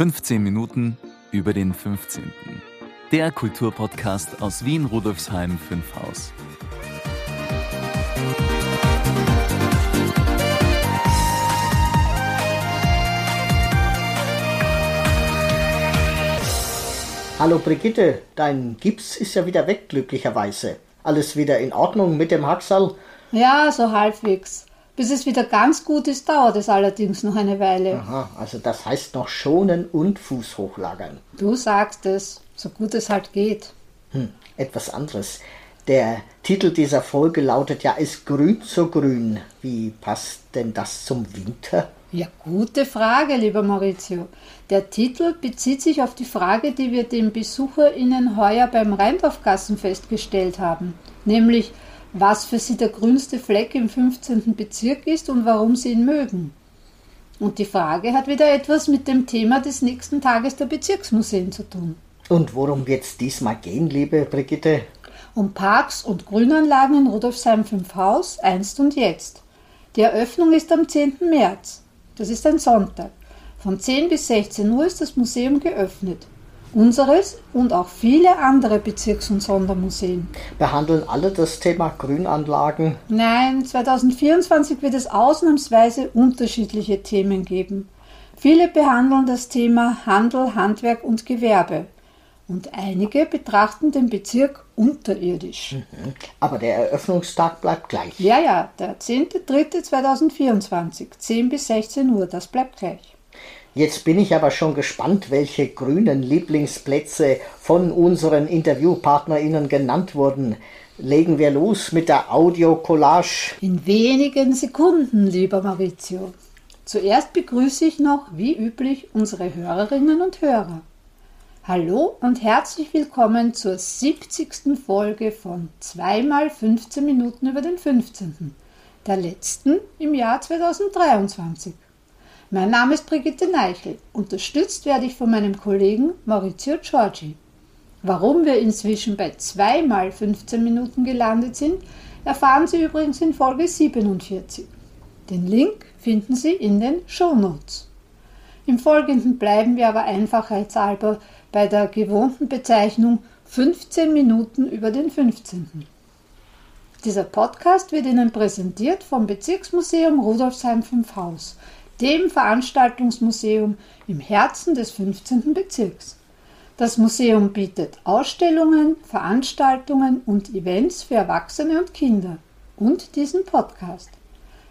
15 Minuten über den 15. Der Kulturpodcast aus Wien Rudolfsheim 5 Haus. Hallo Brigitte, dein Gips ist ja wieder weg, glücklicherweise. Alles wieder in Ordnung mit dem Hacksal? Ja, so halbwegs. Bis es wieder ganz gut ist, dauert es allerdings noch eine Weile. Aha, also das heißt noch schonen und Fuß hochlagern. Du sagst es, so gut es halt geht. Hm, etwas anderes. Der Titel dieser Folge lautet ja Es grün so grün. Wie passt denn das zum Winter? Ja, gute Frage, lieber Maurizio. Der Titel bezieht sich auf die Frage, die wir den BesucherInnen heuer beim Rheindorfgassenfest gestellt haben, nämlich was für sie der grünste Fleck im 15. Bezirk ist und warum sie ihn mögen. Und die Frage hat wieder etwas mit dem Thema des nächsten Tages der Bezirksmuseen zu tun. Und worum wird es diesmal gehen, liebe Brigitte? Um Parks und Grünanlagen in Rudolfsheim 5 Haus, einst und jetzt. Die Eröffnung ist am 10. März. Das ist ein Sonntag. Von 10 bis 16 Uhr ist das Museum geöffnet. Unseres und auch viele andere Bezirks- und Sondermuseen. Behandeln alle das Thema Grünanlagen? Nein, 2024 wird es ausnahmsweise unterschiedliche Themen geben. Viele behandeln das Thema Handel, Handwerk und Gewerbe. Und einige betrachten den Bezirk unterirdisch. Mhm. Aber der Eröffnungstag bleibt gleich. Ja, ja, der 10.3.2024, 10 bis 16 Uhr, das bleibt gleich. Jetzt bin ich aber schon gespannt, welche grünen Lieblingsplätze von unseren InterviewpartnerInnen genannt wurden. Legen wir los mit der Audio-Collage. In wenigen Sekunden, lieber Maurizio. Zuerst begrüße ich noch, wie üblich, unsere Hörerinnen und Hörer. Hallo und herzlich willkommen zur 70. Folge von 2x15 Minuten über den 15. Der letzten im Jahr 2023. Mein Name ist Brigitte Neichel. Unterstützt werde ich von meinem Kollegen Maurizio Giorgi. Warum wir inzwischen bei 2x15 Minuten gelandet sind, erfahren Sie übrigens in Folge 47. Den Link finden Sie in den Shownotes. Im Folgenden bleiben wir aber einfachheitshalber bei der gewohnten Bezeichnung 15 Minuten über den 15. Dieser Podcast wird Ihnen präsentiert vom Bezirksmuseum Rudolfsheim 5 Haus – dem Veranstaltungsmuseum im Herzen des 15. Bezirks. Das Museum bietet Ausstellungen, Veranstaltungen und Events für Erwachsene und Kinder und diesen Podcast.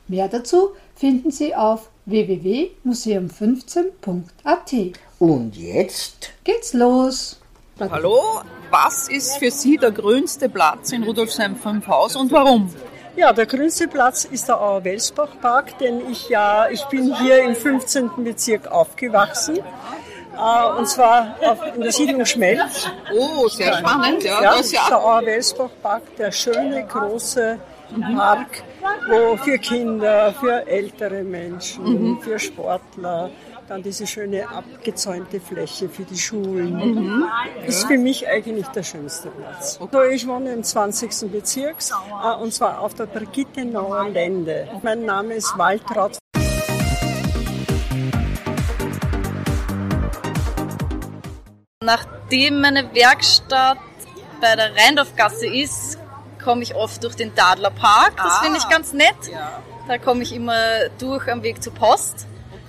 Mehr dazu finden Sie auf www.museum15.at. Und jetzt geht's los. Hallo, was ist für Sie der grünste Platz in Rudolfsheim 5 Haus und warum? Ja, der grünste Platz ist der Auer Welsbach Park, denn ich ja, ich bin hier im 15. Bezirk aufgewachsen. Äh, und zwar auf, in der Siedlung Schmelz. Oh, sehr spannend, ja. ja, das ja. Der Auer Welsbach Park, der schöne, große Park, wo für Kinder, für ältere Menschen, mhm. für Sportler, dann diese schöne abgezäunte Fläche für die Schulen. Mhm. Ist für mich eigentlich der schönste Platz. Okay. ich wohne im 20. Bezirk äh, und zwar auf der Brigittenauer Lände. Mein Name ist Waltraud. Nachdem meine Werkstatt bei der Rheindorfgasse ist, komme ich oft durch den Dadler Park. Das ah, finde ich ganz nett. Ja. Da komme ich immer durch am Weg zur Post.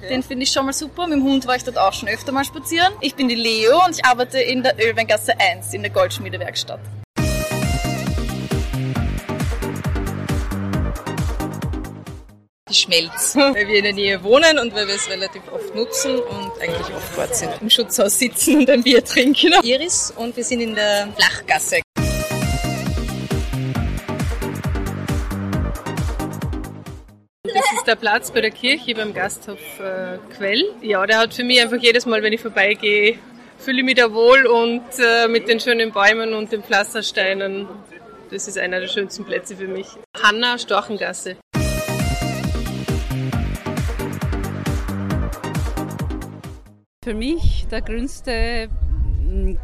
Den finde ich schon mal super. Mit dem Hund war ich dort auch schon öfter mal spazieren. Ich bin die Leo und ich arbeite in der Ölweingasse 1 in der Goldschmiedewerkstatt. Die Schmelz, weil wir in der Nähe wohnen und weil wir es relativ oft nutzen und eigentlich oft dort sind. Im Schutzhaus sitzen und ein Bier trinken. Iris und wir sind in der Flachgasse. Ist der Platz bei der Kirche beim Gasthof äh, Quell. Ja, der hat für mich einfach jedes Mal, wenn ich vorbeigehe, fühle ich mich da wohl und äh, mit den schönen Bäumen und den Pflastersteinen. Das ist einer der schönsten Plätze für mich. Hanna Storchengasse. Für mich der grünste,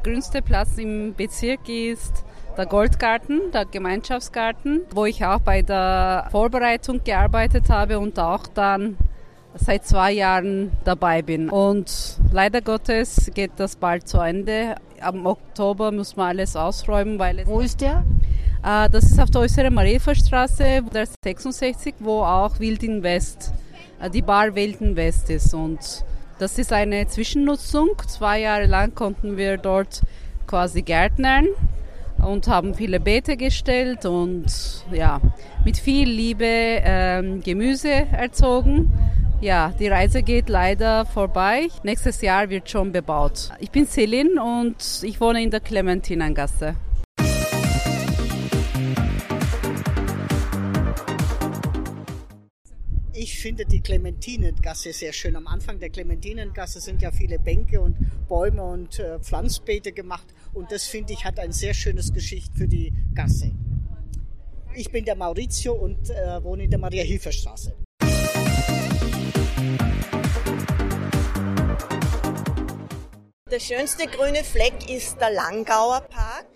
grünste Platz im Bezirk ist der Goldgarten, der Gemeinschaftsgarten, wo ich auch bei der Vorbereitung gearbeitet habe und auch dann seit zwei Jahren dabei bin. Und leider Gottes geht das bald zu Ende. Am Oktober muss man alles ausräumen, weil Wo ist der? Äh, das ist auf der äußeren Marienstraße, der 66, wo auch Wildin West, äh, die Bar Wildin West ist. Und das ist eine Zwischennutzung. Zwei Jahre lang konnten wir dort quasi gärtnern und haben viele Beete gestellt und ja, mit viel Liebe ähm, Gemüse erzogen. Ja, die Reise geht leider vorbei. Nächstes Jahr wird schon bebaut. Ich bin Celine und ich wohne in der Clementinengasse. Ich finde die Clementinengasse sehr schön. Am Anfang der Clementinengasse sind ja viele Bänke und Bäume und äh, Pflanzbeete gemacht. Und das finde ich hat ein sehr schönes Geschicht für die Gasse. Ich bin der Maurizio und äh, wohne in der Maria-Hilfer-Straße. Der schönste grüne Fleck ist der Langauer Park,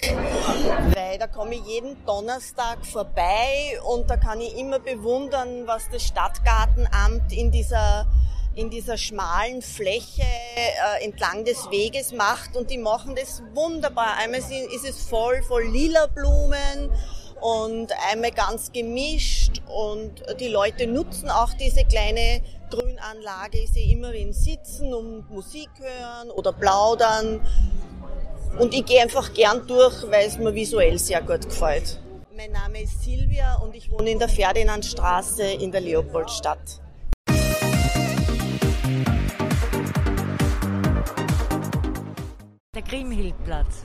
weil da komme ich jeden Donnerstag vorbei und da kann ich immer bewundern, was das Stadtgartenamt in dieser in dieser schmalen Fläche äh, entlang des Weges macht und die machen das wunderbar. Einmal ist es voll voll lila Blumen und einmal ganz gemischt und die Leute nutzen auch diese kleine Grünanlage. Ich sehe immer wen sitzen und Musik hören oder plaudern und ich gehe einfach gern durch, weil es mir visuell sehr gut gefällt. Mein Name ist Silvia und ich wohne in der Ferdinandstraße in der Leopoldstadt. Der Grimhildplatz.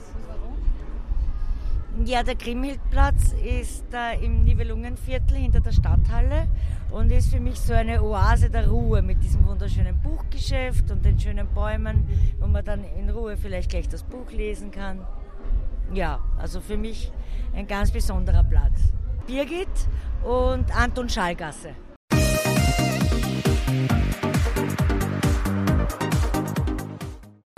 Ja, der Grimhildplatz ist äh, im Nibelungenviertel hinter der Stadthalle und ist für mich so eine Oase der Ruhe mit diesem wunderschönen Buchgeschäft und den schönen Bäumen, wo man dann in Ruhe vielleicht gleich das Buch lesen kann. Ja, also für mich ein ganz besonderer Platz. Birgit und Anton Schallgasse.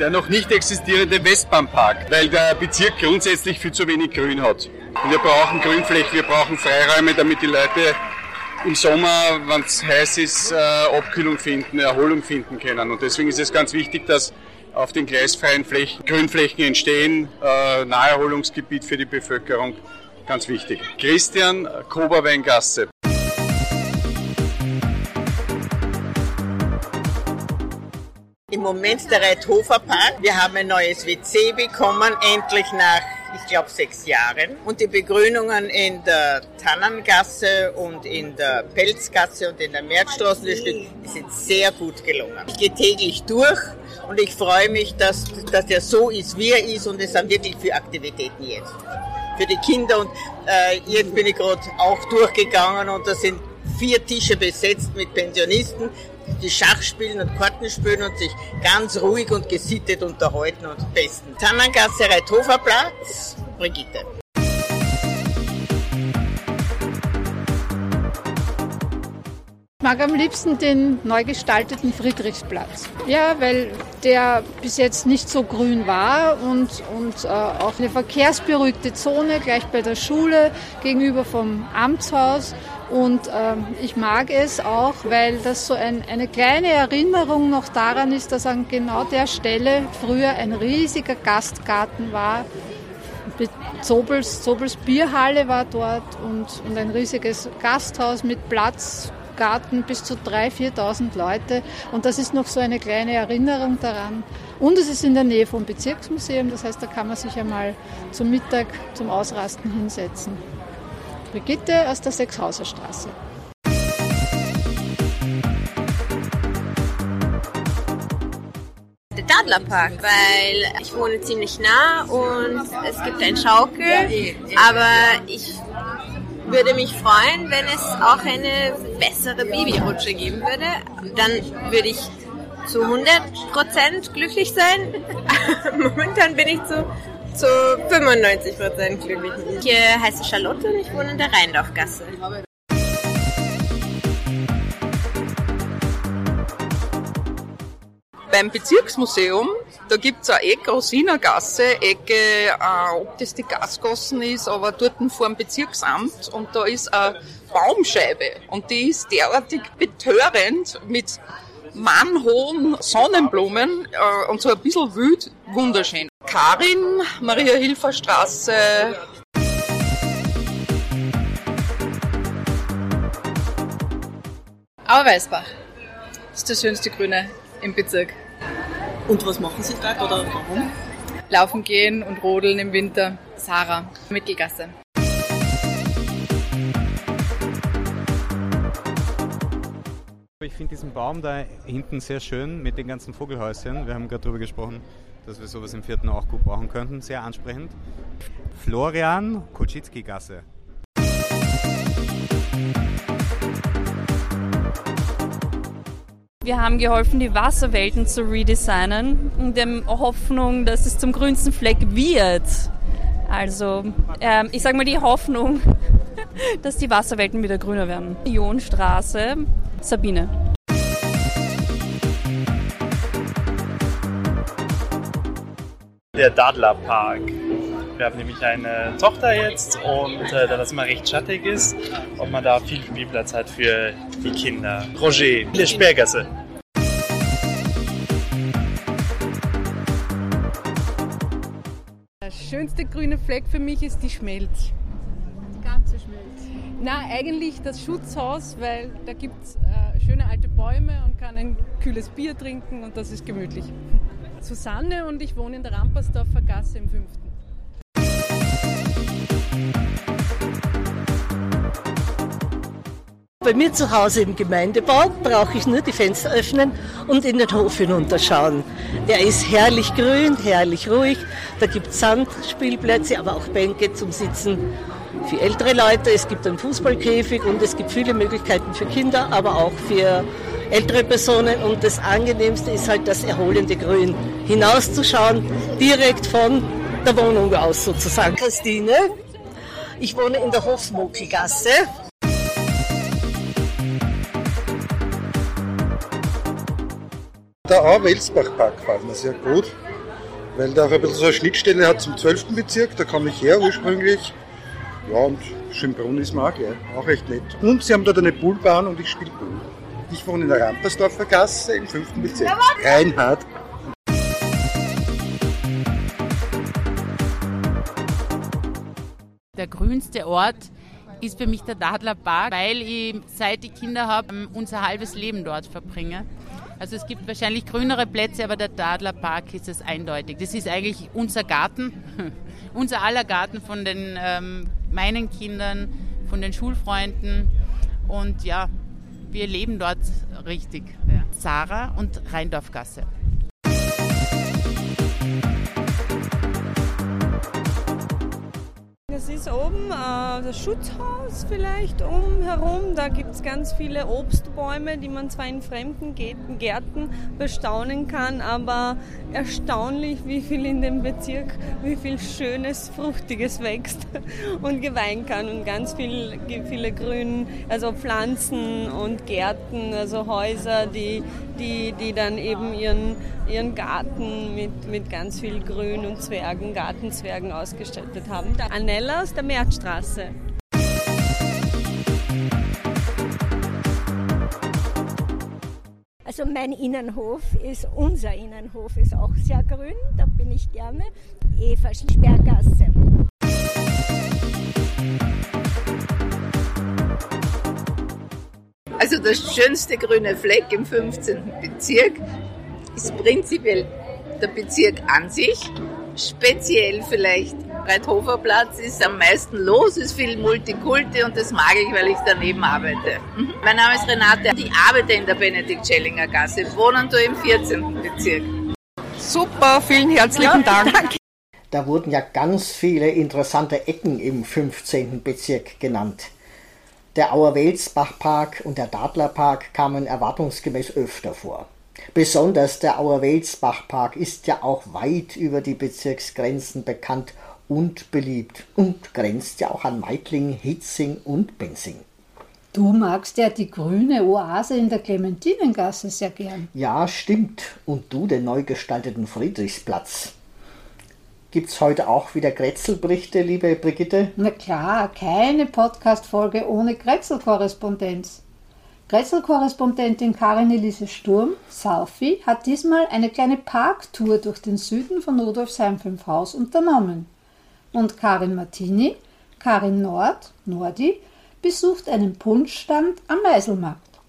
Der noch nicht existierende Westbahnpark, weil der Bezirk grundsätzlich viel zu wenig Grün hat. Wir brauchen Grünflächen, wir brauchen Freiräume, damit die Leute im Sommer, wenn es heiß ist, äh, Abkühlung finden, Erholung finden können. Und deswegen ist es ganz wichtig, dass auf den gleisfreien Flächen Grünflächen entstehen, äh, Naherholungsgebiet für die Bevölkerung, ganz wichtig. Christian Koberweingasse. Im Moment der Reithofer Park. Wir haben ein neues WC bekommen, endlich nach, ich glaube, sechs Jahren. Und die Begrünungen in der Tannengasse und in der Pelzgasse und in der Merkstraße, sind sehr gut gelungen. Ich gehe täglich durch und ich freue mich, dass, dass der so ist, wie er ist und es sind wirklich viele Aktivitäten jetzt. Für die Kinder und äh, jetzt bin ich gerade auch durchgegangen und da sind vier Tische besetzt mit Pensionisten, die Schach spielen und Karten spielen und sich ganz ruhig und gesittet unterhalten und besten. Tannengasse, Reithofer Platz, Brigitte. Ich mag am liebsten den neu gestalteten Friedrichsplatz. Ja, weil der bis jetzt nicht so grün war und, und äh, auch eine verkehrsberuhigte Zone gleich bei der Schule gegenüber vom Amtshaus. Und ähm, ich mag es auch, weil das so ein, eine kleine Erinnerung noch daran ist, dass an genau der Stelle früher ein riesiger Gastgarten war. Zobels, Zobels Bierhalle war dort und, und ein riesiges Gasthaus mit Platz, Garten bis zu 3.000, 4.000 Leute. Und das ist noch so eine kleine Erinnerung daran. Und es ist in der Nähe vom Bezirksmuseum, das heißt, da kann man sich einmal zum Mittag zum Ausrasten hinsetzen. Brigitte aus der Sechshauser Straße. Der Dadlerpark, weil ich wohne ziemlich nah und es gibt ein Schaukel, aber ich würde mich freuen, wenn es auch eine bessere Babyrutsche geben würde. Dann würde ich zu 100% glücklich sein. Momentan bin ich zu, zu 95% glücklich. Ich äh, heiße Charlotte und ich wohne in der Rheindorfgasse. Beim Bezirksmuseum, da gibt's eine Ecke, Rosinergasse, Ecke, äh, ob das die Gasgassen ist, aber dort vor dem Bezirksamt und da ist eine Baumscheibe und die ist derartig betörend mit mannhohen Sonnenblumen äh, und so ein bisschen wild, wunderschön. Karin, Maria-Hilfer-Straße. Auerweißbach ist das schönste Grüne im Bezirk. Und was machen Sie dort oder warum? Laufen gehen und rodeln im Winter. Sarah, Mittelgasse. Ich finde diesen Baum da hinten sehr schön mit den ganzen Vogelhäuschen. Wir haben gerade darüber gesprochen, dass wir sowas im vierten auch gut brauchen könnten. Sehr ansprechend. Florian Koczycki-Gasse. Wir haben geholfen, die Wasserwelten zu redesignen, in der Hoffnung, dass es zum grünsten Fleck wird. Also, ähm, ich sage mal die Hoffnung, dass die Wasserwelten wieder grüner werden. Ionstraße, Sabine. Der Dadlerpark. Wir haben nämlich eine Tochter jetzt und äh, da das immer recht schattig ist und man da viel Spielplatz hat für die Kinder. Roger, die Sperrgasse. Der schönste grüne Fleck für mich ist die Schmelz. Die ganze Schmelz. Na, eigentlich das Schutzhaus, weil da gibt es äh, schöne alte Bäume und kann ein kühles Bier trinken und das ist gemütlich. Susanne und ich wohne in der Rampersdorfer Gasse im 5. Bei mir zu Hause im Gemeindebau brauche ich nur die Fenster öffnen und in den Hof hinunterschauen. Der ist herrlich grün, herrlich ruhig. Da gibt es Sandspielplätze, aber auch Bänke zum Sitzen für ältere Leute. Es gibt einen Fußballkäfig und es gibt viele Möglichkeiten für Kinder, aber auch für ältere Personen. Und das Angenehmste ist halt das erholende Grün. Hinauszuschauen, direkt von der Wohnung aus sozusagen. Christine, ich wohne in der Hofsmokelgasse. Der Au-Welsbach-Park gefällt mir sehr gut, weil der auch ein bisschen so eine Schnittstelle hat zum 12. Bezirk, da komme ich her ursprünglich. Ja, und Schönbrunn ist mir auch gleich, auch recht nett. Und sie haben dort eine Poolbahn und ich spiele Pool. Ich wohne in der Rampersdorfer Gasse im 5. Bezirk. Reinhard. Der grünste Ort ist für mich der Dadlerpark, weil ich, seit ich Kinder habe, unser halbes Leben dort verbringe. Also es gibt wahrscheinlich grünere Plätze, aber der Dadlerpark ist es eindeutig. Das ist eigentlich unser Garten, unser aller Garten von den ähm, meinen Kindern, von den Schulfreunden und ja, wir leben dort richtig. Ja. Sarah und Rheindorfgasse. Es ist oben äh, das Schutzhaus vielleicht umherum. Da gibt es ganz viele Obstbäume, die man zwar in fremden Gärten bestaunen kann, aber erstaunlich, wie viel in dem Bezirk, wie viel Schönes, Fruchtiges wächst und geweihen kann und ganz viel, viele Grün, also Pflanzen und Gärten, also Häuser, die, die, die dann eben ihren, ihren Garten mit, mit ganz viel Grün und Zwergen, Gartenzwergen ausgestattet haben. Anella aus der Märzstraße. Also mein Innenhof ist, unser Innenhof ist auch sehr grün, da bin ich gerne. Eva Sperrgasse. Also das schönste grüne Fleck im 15. Bezirk ist prinzipiell der Bezirk an sich, speziell vielleicht Breithofer Platz ist am meisten los, ist viel Multikulti und das mag ich, weil ich daneben arbeite. Mhm. Mein Name ist Renate, ich arbeite in der Benedikt-Schellinger Gasse, wohnen du im 14. Bezirk. Super, vielen herzlichen ja, Dank. Danke. Da wurden ja ganz viele interessante Ecken im 15. Bezirk genannt. Der Auerwelsbach-Park und der Dadlerpark kamen erwartungsgemäß öfter vor. Besonders der Auerwelsbach-Park ist ja auch weit über die Bezirksgrenzen bekannt und beliebt und grenzt ja auch an Meitling, Hitzing und Benzing. Du magst ja die grüne Oase in der Clementinengasse sehr gern. Ja, stimmt. Und du den neu gestalteten Friedrichsplatz. Gibt's heute auch wieder Grätzelberichte, liebe Brigitte? Na klar, keine Podcast-Folge ohne Grätzelkorrespondenz. Grätzl-Korrespondentin Karin Elise Sturm, Salfi, hat diesmal eine kleine Parktour durch den Süden von Rudolfsheim 5 Haus unternommen. Und Karin Martini, Karin Nord, Nordi, besucht einen Punschstand am Meiselmarkt.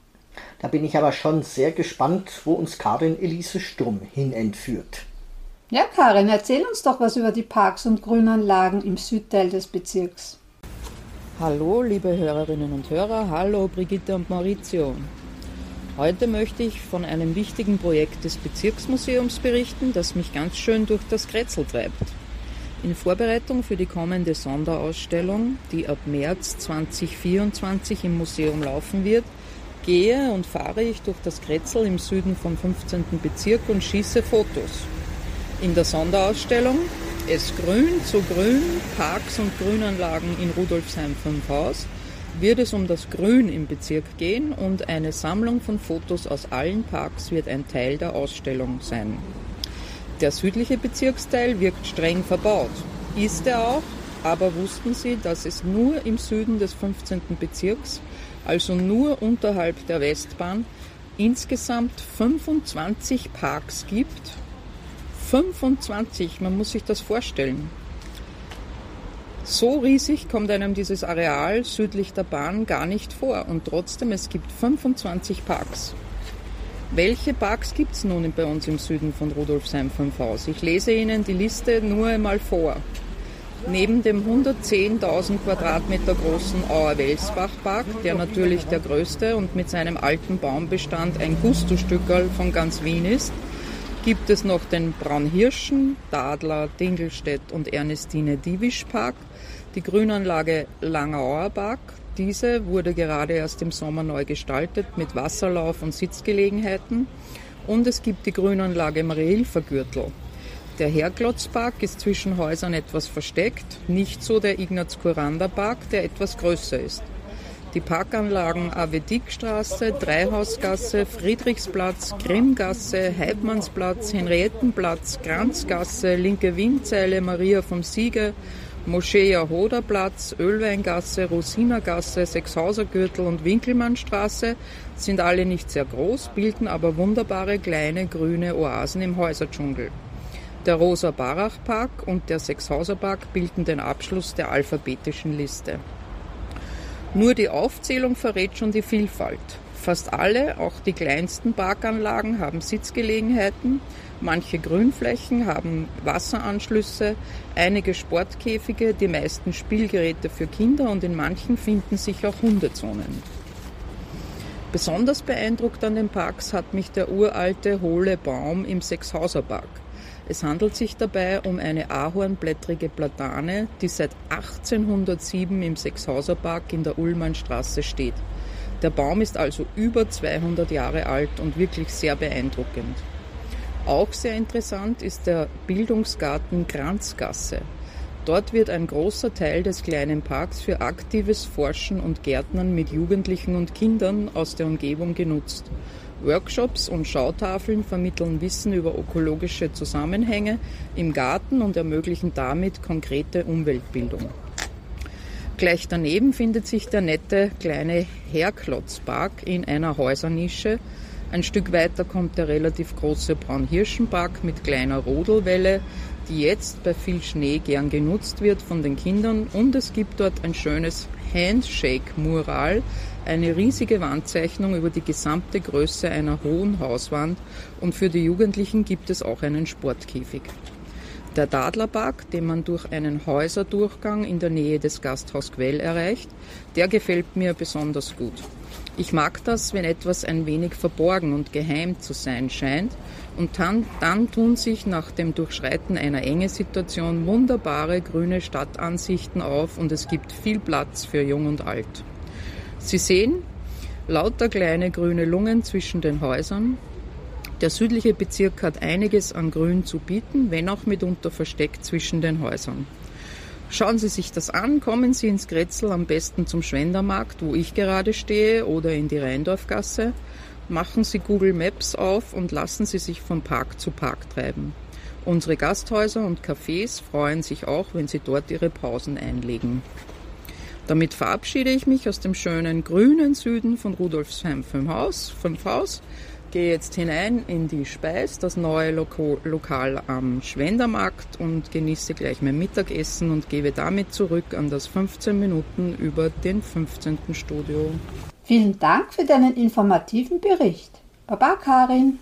Da bin ich aber schon sehr gespannt, wo uns Karin Elise Sturm hin entführt. Ja, Karin, erzähl uns doch was über die Parks und Grünanlagen im Südteil des Bezirks. Hallo, liebe Hörerinnen und Hörer, hallo Brigitte und Maurizio. Heute möchte ich von einem wichtigen Projekt des Bezirksmuseums berichten, das mich ganz schön durch das Kretzel treibt. In Vorbereitung für die kommende Sonderausstellung, die ab März 2024 im Museum laufen wird, gehe und fahre ich durch das Kretzel im Süden vom 15. Bezirk und schieße Fotos. In der Sonderausstellung es grün zu grün, Parks und Grünanlagen in Rudolfsheim 5 Haus, wird es um das Grün im Bezirk gehen und eine Sammlung von Fotos aus allen Parks wird ein Teil der Ausstellung sein. Der südliche Bezirksteil wirkt streng verbaut. Ist er auch, aber wussten Sie, dass es nur im Süden des 15. Bezirks, also nur unterhalb der Westbahn, insgesamt 25 Parks gibt 25, man muss sich das vorstellen. So riesig kommt einem dieses Areal südlich der Bahn gar nicht vor und trotzdem es gibt 25 Parks. Welche Parks gibt es nun bei uns im Süden von Rudolfsheim 5 Haus? Ich lese Ihnen die Liste nur einmal vor. Neben dem 110.000 Quadratmeter großen Auer-Welsbach-Park, der natürlich der größte und mit seinem alten Baumbestand ein Gusto-Stückerl von ganz Wien ist, gibt es noch den Braunhirschen, Dadler, Dingelstedt und Ernestine Diewisch Park, die Grünanlage Langauer Park. Diese wurde gerade erst im Sommer neu gestaltet mit Wasserlauf und Sitzgelegenheiten. Und es gibt die Grünanlage Mariehilfer Gürtel. Der Herklotzpark ist zwischen Häusern etwas versteckt, nicht so der Ignaz-Kuranda-Park, der etwas größer ist. Die Parkanlagen Avedikstraße, Dreihausgasse, Friedrichsplatz, Grimmgasse, Heidmannsplatz, Henriettenplatz, Kranzgasse, Linke Windzeile, Maria vom Siege, Moschee Jahoderplatz, Ölweingasse, Rosinergasse, Sechshausergürtel und Winkelmannstraße sind alle nicht sehr groß, bilden aber wunderbare kleine grüne Oasen im Häuserdschungel. Der Rosa-Barach-Park und der Sechshauser-Park bilden den Abschluss der alphabetischen Liste. Nur die Aufzählung verrät schon die Vielfalt. Fast alle, auch die kleinsten Parkanlagen, haben Sitzgelegenheiten, manche Grünflächen haben Wasseranschlüsse, einige Sportkäfige, die meisten Spielgeräte für Kinder und in manchen finden sich auch Hundezonen. Besonders beeindruckt an den Parks hat mich der uralte hohle Baum im Sechshauserpark. Es handelt sich dabei um eine ahornblättrige Platane, die seit 1807 im Sechshauserpark in der Ullmannstraße steht. Der Baum ist also über 200 Jahre alt und wirklich sehr beeindruckend. Auch sehr interessant ist der Bildungsgarten Kranzgasse. Dort wird ein großer Teil des kleinen Parks für aktives Forschen und Gärtnern mit Jugendlichen und Kindern aus der Umgebung genutzt. Workshops und Schautafeln vermitteln Wissen über ökologische Zusammenhänge im Garten und ermöglichen damit konkrete Umweltbildung. Gleich daneben findet sich der nette kleine Herklotzpark in einer Häusernische. Ein Stück weiter kommt der relativ große Braunhirschenpark mit kleiner Rodelwelle, die jetzt bei viel Schnee gern genutzt wird von den Kindern und es gibt dort ein schönes Handshake-Mural, eine riesige Wandzeichnung über die gesamte Größe einer hohen Hauswand und für die Jugendlichen gibt es auch einen Sportkäfig. Der Dadlerpark, den man durch einen Häuserdurchgang in der Nähe des Gasthaus Quell erreicht, der gefällt mir besonders gut. Ich mag das, wenn etwas ein wenig verborgen und geheim zu sein scheint und dann, dann tun sich nach dem Durchschreiten einer enge Situation wunderbare grüne Stadtansichten auf und es gibt viel Platz für Jung und Alt. Sie sehen lauter kleine grüne Lungen zwischen den Häusern. Der südliche Bezirk hat einiges an Grün zu bieten, wenn auch mitunter versteckt zwischen den Häusern. Schauen Sie sich das an, kommen Sie ins Grätzl am besten zum Schwendermarkt, wo ich gerade stehe, oder in die Rheindorfgasse. Machen Sie Google Maps auf und lassen Sie sich von Park zu Park treiben. Unsere Gasthäuser und Cafés freuen sich auch, wenn Sie dort Ihre Pausen einlegen. Damit verabschiede ich mich aus dem schönen grünen Süden von Rudolfsheim 5 Haus, 5 Haus gehe jetzt hinein in die Speis, das neue Loko Lokal am Schwendermarkt und genieße gleich mein Mittagessen und gebe damit zurück an das 15 Minuten über den 15. Studio. Vielen Dank für deinen informativen Bericht. Baba Karin.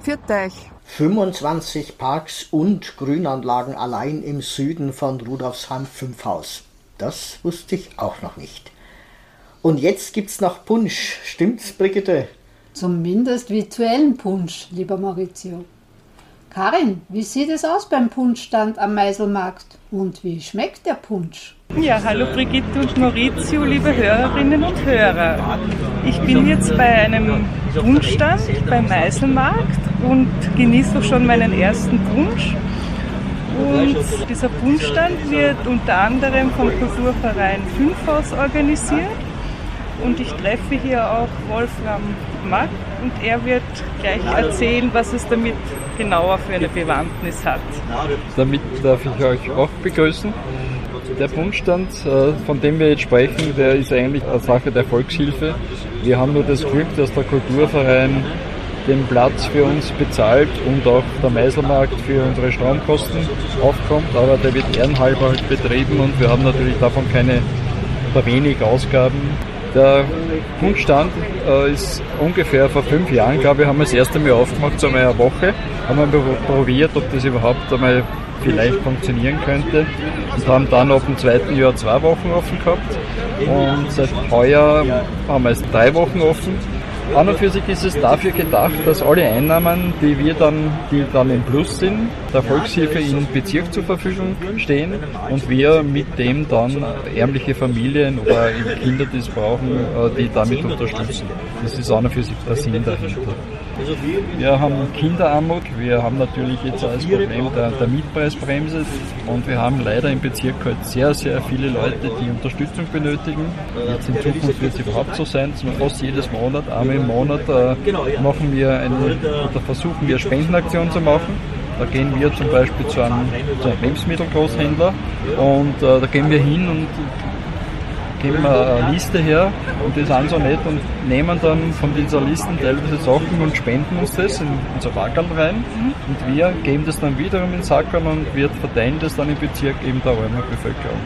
Für euch. 25 Parks und Grünanlagen allein im Süden von Rudolfsheim 5 Haus. Das wusste ich auch noch nicht. Und jetzt gibt's noch Punsch, stimmt's, Brigitte? Zumindest virtuellen Punsch, lieber Maurizio. Karin, wie sieht es aus beim Punschstand am Meiselmarkt und wie schmeckt der Punsch? Ja, hallo Brigitte und Maurizio, liebe Hörerinnen und Hörer. Ich bin jetzt bei einem Punschstand beim Meiselmarkt und genieße auch schon meinen ersten Punsch. Und dieser Punschstand wird unter anderem vom Kulturverein Fünfhaus organisiert. Und ich treffe hier auch Wolfram Mack und er wird gleich erzählen, was es damit genauer für eine Bewandtnis hat. Damit darf ich euch auch begrüßen. Der Bundstand, äh, von dem wir jetzt sprechen, der ist eigentlich eine Sache der Volkshilfe. Wir haben nur das Glück, dass der Kulturverein den Platz für uns bezahlt und auch der Meiselmarkt für unsere Stromkosten aufkommt, aber der wird ehrenhalber halt betrieben und wir haben natürlich davon keine oder wenig Ausgaben. Der Fundstand äh, ist ungefähr vor fünf Jahren, glaube ich, haben wir das erste Mal aufgemacht, so einmal eine Woche. Haben wir probiert, ob das überhaupt einmal vielleicht funktionieren könnte. Und haben dann ab dem zweiten Jahr zwei Wochen offen gehabt. Und seit heuer haben wir jetzt drei Wochen offen. An und für sich ist es dafür gedacht, dass alle Einnahmen, die wir dann, die dann im Plus sind, der Volkshilfe im Bezirk zur Verfügung stehen und wir mit dem dann ärmliche Familien oder Kinder, die es brauchen, äh, die damit unterstützen. Das ist an für sich der Sinn dahinter. Wir haben Kinderarmut, wir haben natürlich jetzt als Problem der, der Mietpreisbremse und wir haben leider im Bezirk halt sehr, sehr viele Leute, die Unterstützung benötigen. Jetzt in Zukunft wird es überhaupt so sein, fast jedes Monat, einmal im Monat äh, machen wir eine, oder versuchen wir Spendenaktion zu machen. Da gehen wir zum Beispiel zu einem, zu einem Lebensmittelgroßhändler und äh, da gehen wir hin und geben eine Liste her und die sind so nett und nehmen dann von dieser Liste teilweise Sachen und spenden uns das in unser Wackerl rein und wir geben das dann wiederum in Sackerl und wir verteilen das dann im Bezirk eben der armen Bevölkerung.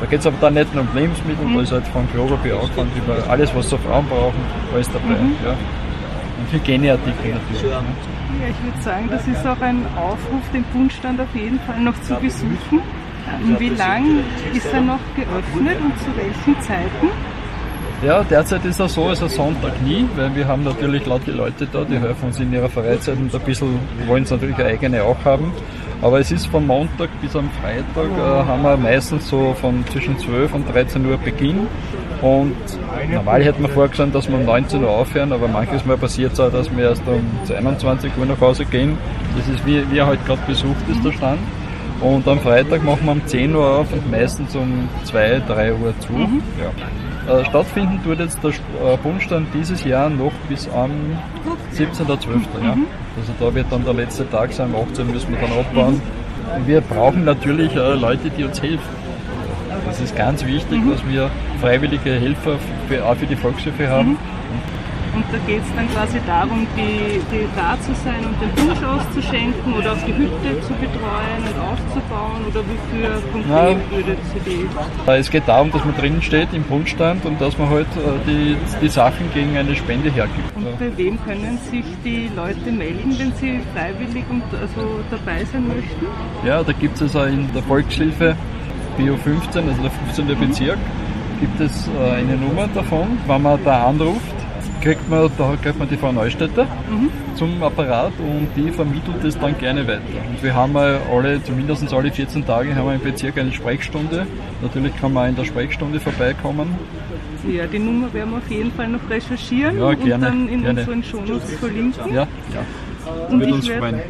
Da geht es aber dann nicht nur um Lebensmittel, mhm. da ist halt von Klopapier angefangen über alles, was so Frauen brauchen, alles dabei. Mhm. Ja. Und Hygieneartikel natürlich. Ne? Ja, ich würde sagen, das ist auch ein Aufruf, den Bundstand auf jeden Fall noch zu besuchen. Wie lange ist er noch geöffnet und zu welchen Zeiten? Ja, derzeit ist er so, es ist Sonntag nie, weil wir haben natürlich laute Leute da, die helfen uns in ihrer Freizeit und ein bisschen wollen sie natürlich eigene auch haben. Aber es ist von Montag bis am Freitag äh, haben wir meistens so von zwischen 12 und 13 Uhr Beginn. Und normal hätten wir vorgesehen, dass wir um 19 Uhr aufhören, aber manches Mal passiert es auch, dass wir erst um 21 Uhr nach Hause gehen. Das ist wie, wie er halt gerade besucht ist, der Stand. Und am Freitag machen wir um 10 Uhr auf und meistens um 2, 3 Uhr zu. Mhm. Ja. Äh, stattfinden tut jetzt der äh, Bundstand dieses Jahr noch bis am 17.12. Ja. Mhm. Also da wird dann der letzte Tag sein, um 18 müssen wir dann abbauen. Mhm. Wir brauchen natürlich äh, Leute, die uns helfen. Das ist ganz wichtig, mhm. dass wir freiwillige Helfer für, auch für die Volkshilfe haben. Und da geht es dann quasi darum, die, die da zu sein und den Punsch auszuschenken oder auch die Hütte zu betreuen und aufzubauen oder wofür konkret ja, würde Sie die? Es geht darum, dass man drinnen steht im Punschstand und dass man halt äh, die, die Sachen gegen eine Spende hergibt. Und bei wem können sich die Leute melden, wenn sie freiwillig und also dabei sein möchten? Ja, da gibt es also in der Volkshilfe Bio 15, also der 15. Mhm. Bezirk, gibt es äh, eine Nummer davon. Wenn man da anruft, kriegt man, da kriegt man die Frau Neustädter mhm. zum Apparat und die vermittelt das dann gerne weiter. Und wir haben alle, zumindest alle 14 Tage, haben wir im Bezirk eine Sprechstunde. Natürlich kann man in der Sprechstunde vorbeikommen. Ja, die Nummer werden wir auf jeden Fall noch recherchieren ja, gerne, und dann in gerne. unseren Shownotes verlinken. Ja, ja. Und Würde ich werde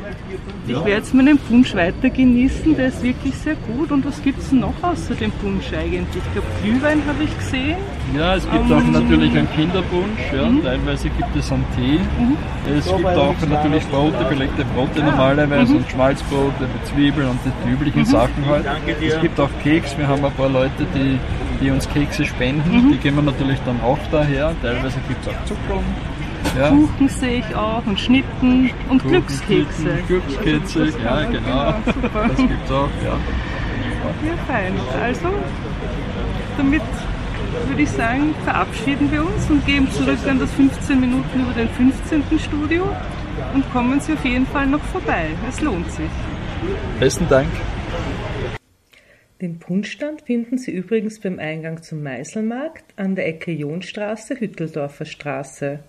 ja. werd jetzt meinen Punsch weiter genießen, der ist wirklich sehr gut. Und was gibt es noch außer dem Punsch eigentlich? Ich glaube, Glühwein habe ich gesehen. Ja, es gibt um, auch natürlich einen Kinderpunsch, ja, mhm. teilweise gibt es einen Tee. Mhm. Es gibt auch natürlich Brote, belegte Brote normalerweise mhm. und Schmalzbrote mit Zwiebeln und die üblichen mhm. Sachen halt. Es gibt auch Keks, wir haben ein paar Leute, die die uns Kekse spenden. Mhm. Die gehen wir natürlich dann auch daher. Teilweise gibt es auch Zucker. Ja. Kuchen sehe ich auch und Schnitten und Kuchen, Glückskekse. Glückskekse, Also ja genau. super. Das gibt's auch, ja. Ja, fein. Also, damit würde ich sagen, verabschieden wir uns und gehen zurück an das 15 Minuten über den 15. Studio und kommen Sie auf jeden Fall noch vorbei. Es lohnt sich. Besten Dank. Den Punschstand finden Sie übrigens beim Eingang zum Meißelmarkt an der Ecke Johnstraße, Hütteldorfer Straße.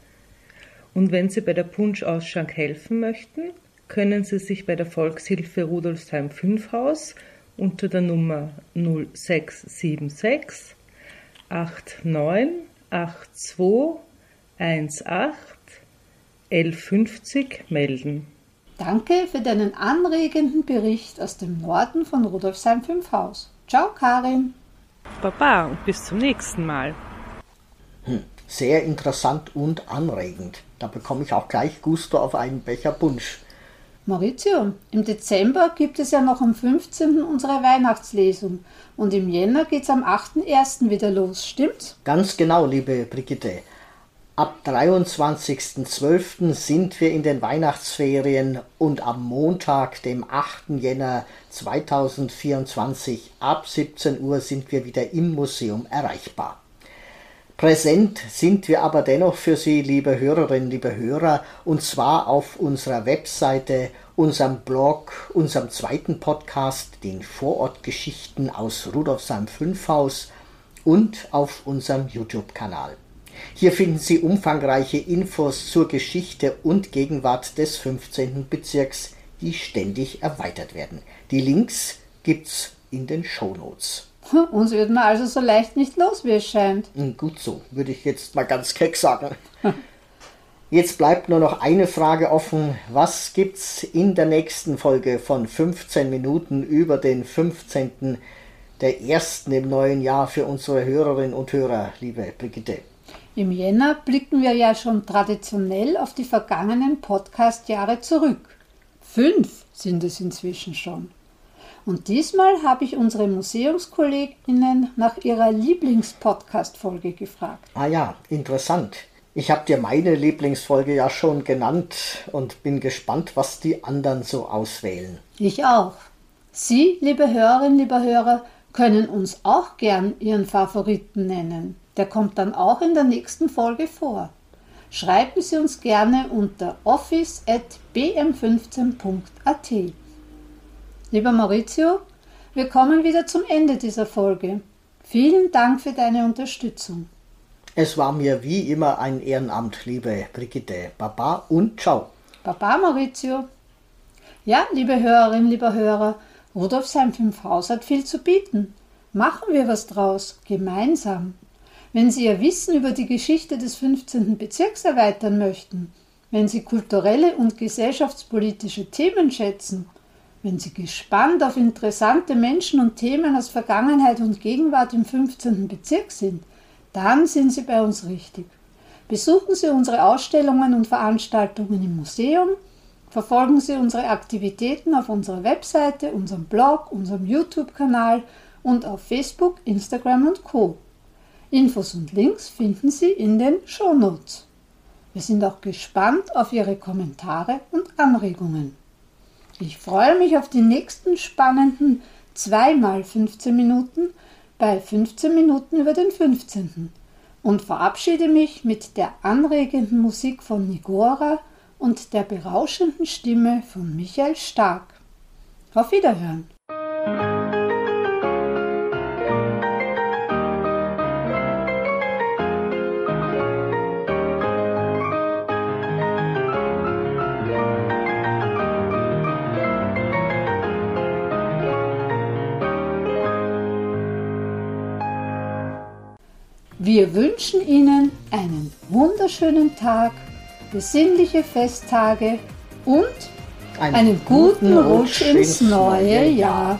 Und wenn Sie bei der Punschausschank helfen möchten, können Sie sich bei der Volkshilfe Rudolfsheim 5 Haus unter der Nummer 0676 89 82 18 1150 melden. Danke für deinen anregenden Bericht aus dem Norden von Rudolfsheim 5 Haus. Ciao, Karin. Baba und bis zum nächsten Mal. Sehr interessant und anregend. Da bekomme ich auch gleich Gusto auf einen Becher Punsch. Maurizio, im Dezember gibt es ja noch am 15. unsere Weihnachtslesung und im Jänner geht's am 8.1. wieder los, stimmt's? Ganz genau, liebe Brigitte. Ab 23.12. sind wir in den Weihnachtsferien und am Montag, dem 8. Jänner 2024 ab 17 Uhr sind wir wieder im Museum erreichbar. Präsent sind wir aber dennoch für Sie, liebe Hörerinnen, liebe Hörer, und zwar auf unserer Webseite, unserem Blog, unserem zweiten Podcast, den Vorortgeschichten aus Rudolfsheim 5 Haus und auf unserem YouTube-Kanal. Hier finden Sie umfangreiche Infos zur Geschichte und Gegenwart des 15. Bezirks, die ständig erweitert werden. Die Links gibt's in den Shownotes. Uns wird man also so leicht nicht los, wie es scheint. Hm, Gut so, würde ich jetzt mal ganz keck sagen. Jetzt bleibt nur noch eine Frage offen. Was gibt's in der nächsten Folge von 15 Minuten über den 15. der ersten im neuen Jahr für unsere Hörerinnen und Hörer, liebe Brigitte? Im Jänner blicken wir ja schon traditionell auf die vergangenen Podcast-Jahre zurück. Fünf sind es inzwischen schon. Und diesmal habe ich unsere Museumskolleginnen nach ihrer Lieblings-Podcast-Folge gefragt. Ah ja, interessant. Ich habe dir meine Lieblingsfolge ja schon genannt und bin gespannt, was die anderen so auswählen. Ich auch. Sie, liebe Hörerinnen, lieber Hörer, können uns auch gern Ihren Favoriten nennen. Der kommt dann auch in der nächsten Folge vor. Schreiben Sie uns gerne unter office.bm15.at. Lieber Maurizio, wir kommen wieder zum Ende dieser Folge. Vielen Dank für deine Unterstützung. Es war mir wie immer ein Ehrenamt, liebe Brigitte. Baba und ciao. Baba Maurizio. Ja, liebe Hörerinnen, lieber Hörer, Rudolfsheim 5 Haus hat viel zu bieten. Machen wir was draus, gemeinsam. Wenn Sie Ihr Wissen über die Geschichte des 15. Bezirks erweitern möchten, wenn Sie kulturelle und gesellschaftspolitische Themen schätzen, wenn Sie gespannt auf interessante Menschen und Themen aus Vergangenheit und Gegenwart im 15. Bezirk sind, dann sind Sie bei uns richtig. Besuchen Sie unsere Ausstellungen und Veranstaltungen im Museum, verfolgen Sie unsere Aktivitäten auf unserer Webseite, unserem Blog, unserem YouTube-Kanal und auf Facebook, Instagram und Co. Infos und Links finden Sie in den Shownotes. Wir sind auch gespannt auf Ihre Kommentare und Anregungen. Ich freue mich auf die nächsten spannenden zweimal 15 Minuten bei 15 Minuten über den 15. und verabschiede mich mit der anregenden Musik von Nigora und der berauschenden Stimme von Michael Stark. Auf Wiederhören! Wir wünschen Ihnen einen wunderschönen Tag, besinnliche Festtage und Einen einen, guten guten Rutsch Rutsch ins neue neue Jahr.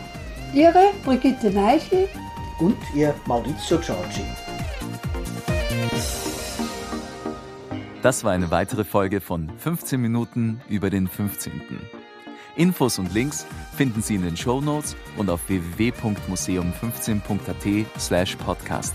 Ihre Brigitte Neichel Und ihr Maurizio Giorgi. Das war eine weitere Folge von 15 Minuten über den 15. Infos und Links finden Sie in den Show Notes und auf www.museum15.at/podcast.